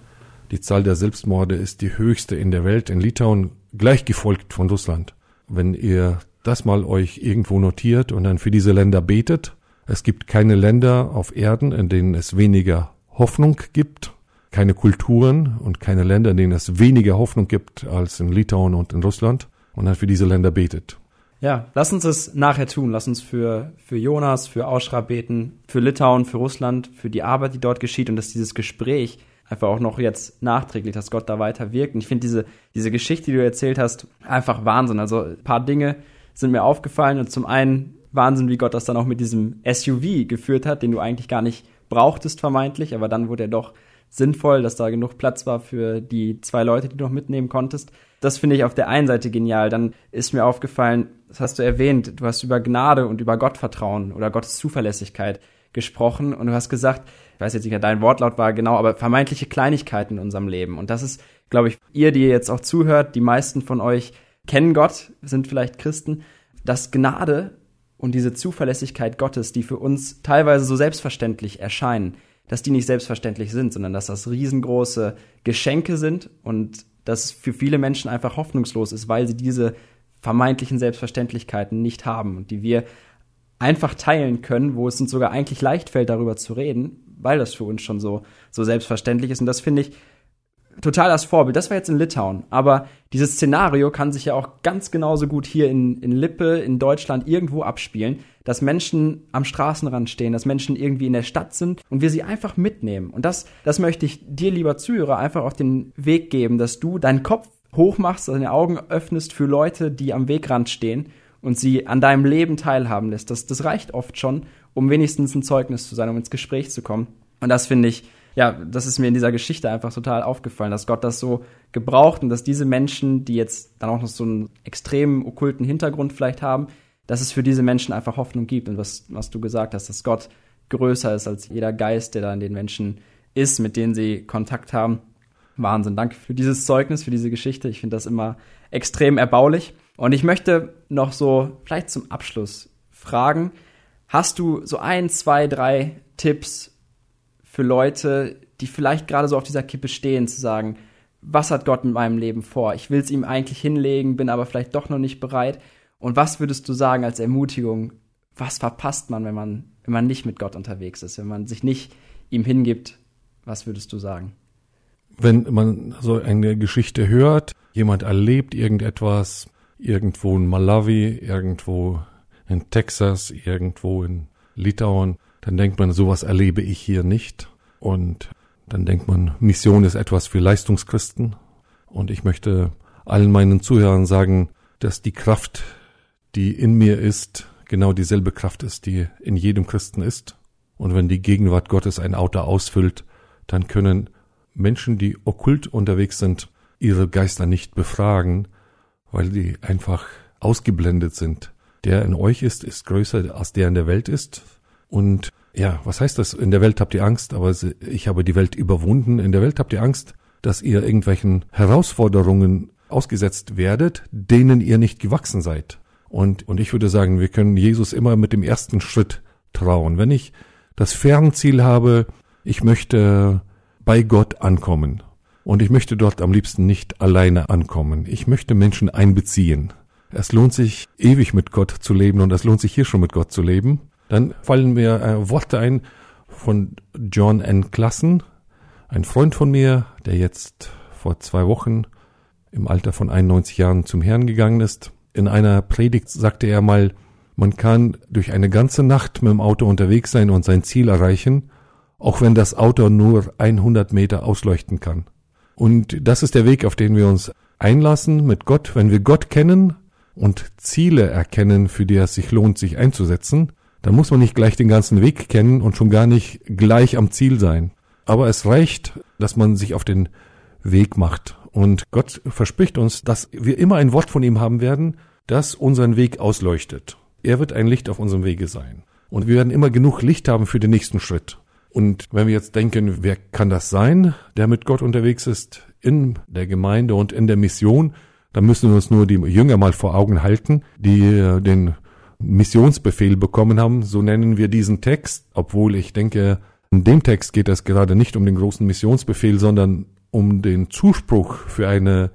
Die Zahl der Selbstmorde ist die höchste in der Welt in Litauen, gleich gefolgt von Russland. Wenn ihr das mal euch irgendwo notiert und dann für diese Länder betet, es gibt keine Länder auf Erden, in denen es weniger Hoffnung gibt, keine Kulturen und keine Länder, in denen es weniger Hoffnung gibt als in Litauen und in Russland und dann für diese Länder betet. Ja, lass uns es nachher tun. Lass uns für, für Jonas, für Auschra beten, für Litauen, für Russland, für die Arbeit, die dort geschieht und dass dieses Gespräch einfach auch noch jetzt nachträglich, dass Gott da weiter wirkt. Und ich finde diese, diese Geschichte, die du erzählt hast, einfach Wahnsinn. Also ein paar Dinge sind mir aufgefallen und zum einen Wahnsinn, wie Gott das dann auch mit diesem SUV geführt hat, den du eigentlich gar nicht brauchtest vermeintlich, aber dann wurde er doch sinnvoll, dass da genug Platz war für die zwei Leute, die du noch mitnehmen konntest. Das finde ich auf der einen Seite genial. Dann ist mir aufgefallen, das hast du erwähnt, du hast über Gnade und über Gottvertrauen oder Gottes Zuverlässigkeit gesprochen und du hast gesagt, ich weiß jetzt nicht, dein Wortlaut war genau, aber vermeintliche Kleinigkeiten in unserem Leben. Und das ist, glaube ich, ihr, die jetzt auch zuhört, die meisten von euch kennen Gott, sind vielleicht Christen, dass Gnade und diese Zuverlässigkeit Gottes, die für uns teilweise so selbstverständlich erscheinen, dass die nicht selbstverständlich sind, sondern dass das riesengroße Geschenke sind und dass für viele Menschen einfach hoffnungslos ist, weil sie diese vermeintlichen Selbstverständlichkeiten nicht haben und die wir einfach teilen können, wo es uns sogar eigentlich leicht fällt, darüber zu reden, weil das für uns schon so, so selbstverständlich ist. Und das finde ich total das Vorbild. Das war jetzt in Litauen. Aber dieses Szenario kann sich ja auch ganz genauso gut hier in, in Lippe, in Deutschland irgendwo abspielen, dass Menschen am Straßenrand stehen, dass Menschen irgendwie in der Stadt sind und wir sie einfach mitnehmen. Und das, das möchte ich dir, lieber Zuhörer, einfach auf den Weg geben, dass du deinen Kopf hochmachst, deine Augen öffnest für Leute, die am Wegrand stehen und sie an deinem Leben teilhaben lässt. Das, das reicht oft schon, um wenigstens ein Zeugnis zu sein, um ins Gespräch zu kommen. Und das finde ich, ja, das ist mir in dieser Geschichte einfach total aufgefallen, dass Gott das so gebraucht und dass diese Menschen, die jetzt dann auch noch so einen extremen okkulten Hintergrund vielleicht haben, dass es für diese Menschen einfach Hoffnung gibt. Und was, was du gesagt hast, dass Gott größer ist als jeder Geist, der da in den Menschen ist, mit denen sie Kontakt haben. Wahnsinn. Danke für dieses Zeugnis, für diese Geschichte. Ich finde das immer extrem erbaulich. Und ich möchte noch so vielleicht zum Abschluss fragen, hast du so ein, zwei, drei Tipps für Leute, die vielleicht gerade so auf dieser Kippe stehen, zu sagen, was hat Gott mit meinem Leben vor? Ich will es ihm eigentlich hinlegen, bin aber vielleicht doch noch nicht bereit. Und was würdest du sagen als Ermutigung? Was verpasst man, wenn man, wenn man nicht mit Gott unterwegs ist, wenn man sich nicht ihm hingibt? Was würdest du sagen? Wenn man so eine Geschichte hört, jemand erlebt irgendetwas, irgendwo in Malawi, irgendwo in Texas, irgendwo in Litauen, dann denkt man, sowas erlebe ich hier nicht. Und dann denkt man, Mission ist etwas für Leistungschristen. Und ich möchte allen meinen Zuhörern sagen, dass die Kraft, die in mir ist, genau dieselbe Kraft ist, die in jedem Christen ist. Und wenn die Gegenwart Gottes ein Auto ausfüllt, dann können Menschen, die okkult unterwegs sind, ihre Geister nicht befragen, weil die einfach ausgeblendet sind. Der in euch ist, ist größer als der in der Welt ist. Und ja, was heißt das? In der Welt habt ihr Angst, aber ich habe die Welt überwunden. In der Welt habt ihr Angst, dass ihr irgendwelchen Herausforderungen ausgesetzt werdet, denen ihr nicht gewachsen seid. Und, und ich würde sagen, wir können Jesus immer mit dem ersten Schritt trauen. Wenn ich das Fernziel habe, ich möchte bei Gott ankommen. Und ich möchte dort am liebsten nicht alleine ankommen. Ich möchte Menschen einbeziehen. Es lohnt sich, ewig mit Gott zu leben und es lohnt sich hier schon mit Gott zu leben. Dann fallen mir äh, Worte ein von John N. Klassen, ein Freund von mir, der jetzt vor zwei Wochen im Alter von 91 Jahren zum Herrn gegangen ist. In einer Predigt sagte er mal, man kann durch eine ganze Nacht mit dem Auto unterwegs sein und sein Ziel erreichen, auch wenn das Auto nur 100 Meter ausleuchten kann. Und das ist der Weg, auf den wir uns einlassen mit Gott. Wenn wir Gott kennen und Ziele erkennen, für die es sich lohnt, sich einzusetzen, dann muss man nicht gleich den ganzen Weg kennen und schon gar nicht gleich am Ziel sein. Aber es reicht, dass man sich auf den Weg macht. Und Gott verspricht uns, dass wir immer ein Wort von ihm haben werden, das unseren Weg ausleuchtet. Er wird ein Licht auf unserem Wege sein. Und wir werden immer genug Licht haben für den nächsten Schritt. Und wenn wir jetzt denken, wer kann das sein, der mit Gott unterwegs ist, in der Gemeinde und in der Mission, dann müssen wir uns nur die Jünger mal vor Augen halten, die den Missionsbefehl bekommen haben, so nennen wir diesen Text, obwohl ich denke, in dem Text geht es gerade nicht um den großen Missionsbefehl, sondern um den Zuspruch für eine,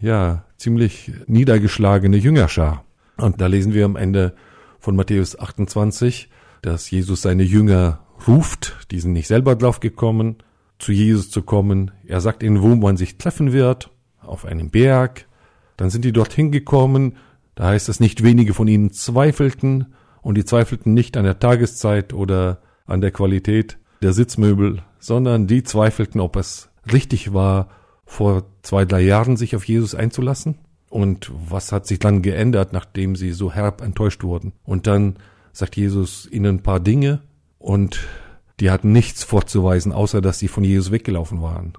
ja, ziemlich niedergeschlagene Jüngerschar. Und da lesen wir am Ende von Matthäus 28, dass Jesus seine Jünger ruft, die sind nicht selber drauf gekommen, zu Jesus zu kommen. Er sagt ihnen, wo man sich treffen wird, auf einem Berg. Dann sind die dorthin gekommen da heißt es, nicht wenige von ihnen zweifelten und die zweifelten nicht an der Tageszeit oder an der Qualität der Sitzmöbel, sondern die zweifelten, ob es richtig war, vor zwei, drei Jahren sich auf Jesus einzulassen. Und was hat sich dann geändert, nachdem sie so herb enttäuscht wurden? Und dann sagt Jesus ihnen ein paar Dinge und die hatten nichts vorzuweisen, außer dass sie von Jesus weggelaufen waren.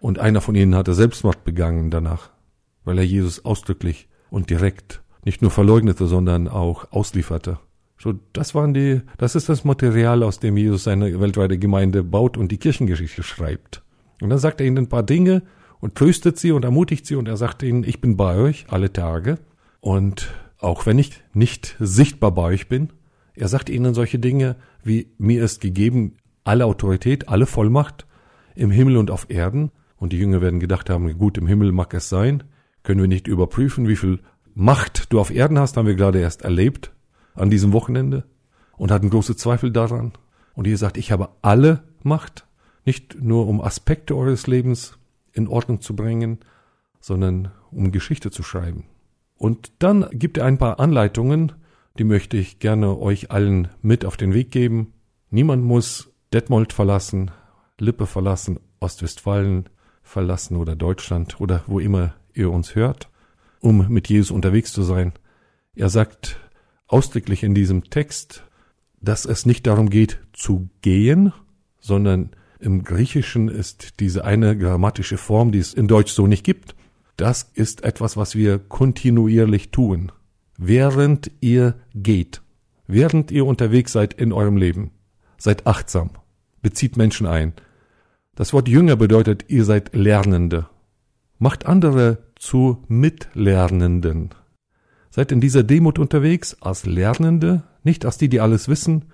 Und einer von ihnen hatte Selbstmord begangen danach, weil er Jesus ausdrücklich und direkt nicht nur verleugnete, sondern auch auslieferte. So, das waren die, das ist das Material, aus dem Jesus seine weltweite Gemeinde baut und die Kirchengeschichte schreibt. Und dann sagt er ihnen ein paar Dinge und tröstet sie und ermutigt sie und er sagt ihnen, ich bin bei euch alle Tage und auch wenn ich nicht sichtbar bei euch bin, er sagt ihnen solche Dinge wie mir ist gegeben alle Autorität, alle Vollmacht im Himmel und auf Erden und die Jünger werden gedacht haben, gut, im Himmel mag es sein, können wir nicht überprüfen, wie viel Macht du auf Erden hast, haben wir gerade erst erlebt an diesem Wochenende und hatten große Zweifel daran. Und ihr sagt, ich habe alle Macht, nicht nur um Aspekte eures Lebens in Ordnung zu bringen, sondern um Geschichte zu schreiben. Und dann gibt er ein paar Anleitungen, die möchte ich gerne euch allen mit auf den Weg geben. Niemand muss Detmold verlassen, Lippe verlassen, Ostwestfalen verlassen oder Deutschland oder wo immer ihr uns hört um mit Jesus unterwegs zu sein. Er sagt ausdrücklich in diesem Text, dass es nicht darum geht zu gehen, sondern im Griechischen ist diese eine grammatische Form, die es in Deutsch so nicht gibt. Das ist etwas, was wir kontinuierlich tun. Während ihr geht, während ihr unterwegs seid in eurem Leben, seid achtsam, bezieht Menschen ein. Das Wort Jünger bedeutet, ihr seid Lernende. Macht andere zu Mitlernenden. Seid in dieser Demut unterwegs als Lernende, nicht als die, die alles wissen,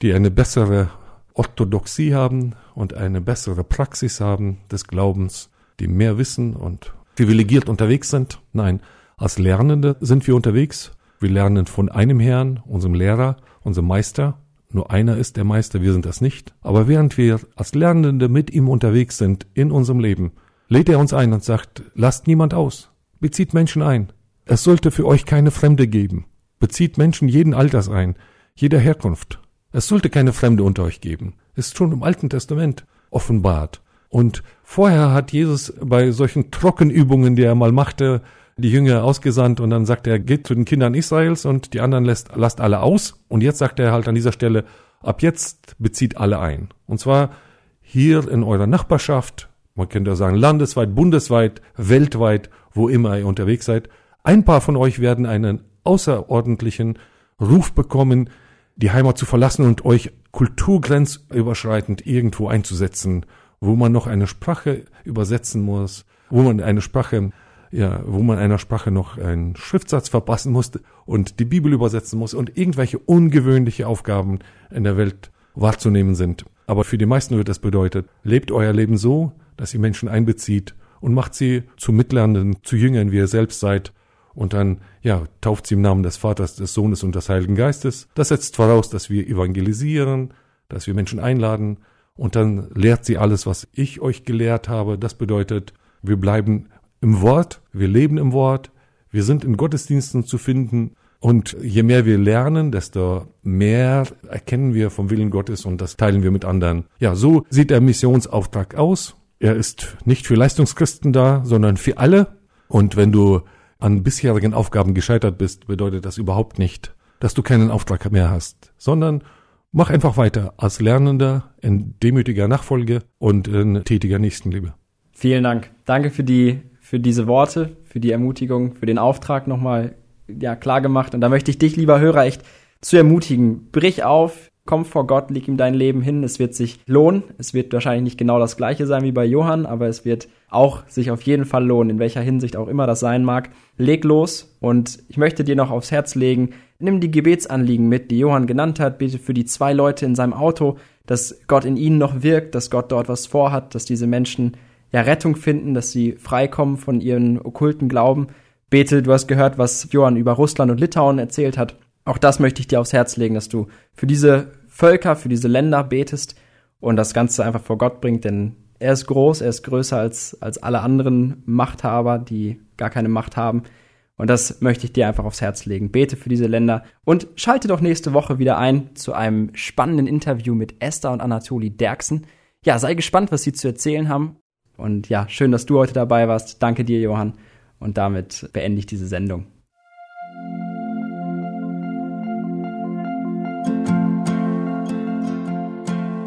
die eine bessere Orthodoxie haben und eine bessere Praxis haben des Glaubens, die mehr wissen und privilegiert unterwegs sind. Nein, als Lernende sind wir unterwegs. Wir lernen von einem Herrn, unserem Lehrer, unserem Meister. Nur einer ist der Meister, wir sind das nicht. Aber während wir als Lernende mit ihm unterwegs sind in unserem Leben, lädt er uns ein und sagt, lasst niemand aus, bezieht Menschen ein. Es sollte für euch keine Fremde geben. Bezieht Menschen jeden Alters ein, jeder Herkunft. Es sollte keine Fremde unter euch geben. Ist schon im Alten Testament offenbart. Und vorher hat Jesus bei solchen Trockenübungen, die er mal machte, die Jünger ausgesandt und dann sagt er, geht zu den Kindern Israels und die anderen lässt, lasst alle aus. Und jetzt sagt er halt an dieser Stelle, ab jetzt bezieht alle ein. Und zwar hier in eurer Nachbarschaft, man könnte ja sagen landesweit, bundesweit, weltweit, wo immer ihr unterwegs seid. Ein paar von euch werden einen außerordentlichen Ruf bekommen, die Heimat zu verlassen und euch kulturgrenzüberschreitend irgendwo einzusetzen, wo man noch eine Sprache übersetzen muss, wo man eine Sprache, ja, wo man einer Sprache noch einen Schriftsatz verpassen musste und die Bibel übersetzen muss und irgendwelche ungewöhnliche Aufgaben in der Welt wahrzunehmen sind. Aber für die meisten wird das bedeutet, lebt euer Leben so, dass ihr Menschen einbezieht und macht sie zu Mitlernenden, zu Jüngern, wie ihr selbst seid und dann, ja, tauft sie im Namen des Vaters, des Sohnes und des Heiligen Geistes. Das setzt voraus, dass wir evangelisieren, dass wir Menschen einladen und dann lehrt sie alles, was ich euch gelehrt habe. Das bedeutet, wir bleiben im Wort, wir leben im Wort, wir sind in Gottesdiensten zu finden und je mehr wir lernen, desto mehr erkennen wir vom Willen Gottes und das teilen wir mit anderen. Ja, so sieht der Missionsauftrag aus. Er ist nicht für Leistungschristen da, sondern für alle. Und wenn du an bisherigen Aufgaben gescheitert bist, bedeutet das überhaupt nicht, dass du keinen Auftrag mehr hast, sondern mach einfach weiter als Lernender in demütiger Nachfolge und in tätiger Nächstenliebe. Vielen Dank. Danke für die, für diese Worte, für die Ermutigung, für den Auftrag nochmal, ja, klar gemacht. Und da möchte ich dich, lieber Hörer, echt zu ermutigen. Brich auf, komm vor Gott, leg ihm dein Leben hin. Es wird sich lohnen. Es wird wahrscheinlich nicht genau das gleiche sein wie bei Johann, aber es wird auch sich auf jeden Fall lohnen, in welcher Hinsicht auch immer das sein mag. Leg los und ich möchte dir noch aufs Herz legen, nimm die Gebetsanliegen mit, die Johann genannt hat. Bete für die zwei Leute in seinem Auto, dass Gott in ihnen noch wirkt, dass Gott dort was vorhat, dass diese Menschen ja Rettung finden, dass sie freikommen von ihren okkulten Glauben. Bete, du hast gehört, was Johann über Russland und Litauen erzählt hat. Auch das möchte ich dir aufs Herz legen, dass du für diese Völker, für diese Länder betest und das Ganze einfach vor Gott bringt, denn er ist groß, er ist größer als, als alle anderen Machthaber, die gar keine Macht haben. Und das möchte ich dir einfach aufs Herz legen. Bete für diese Länder und schalte doch nächste Woche wieder ein zu einem spannenden Interview mit Esther und Anatoli Derksen. Ja, sei gespannt, was sie zu erzählen haben. Und ja, schön, dass du heute dabei warst. Danke dir, Johann. Und damit beende ich diese Sendung.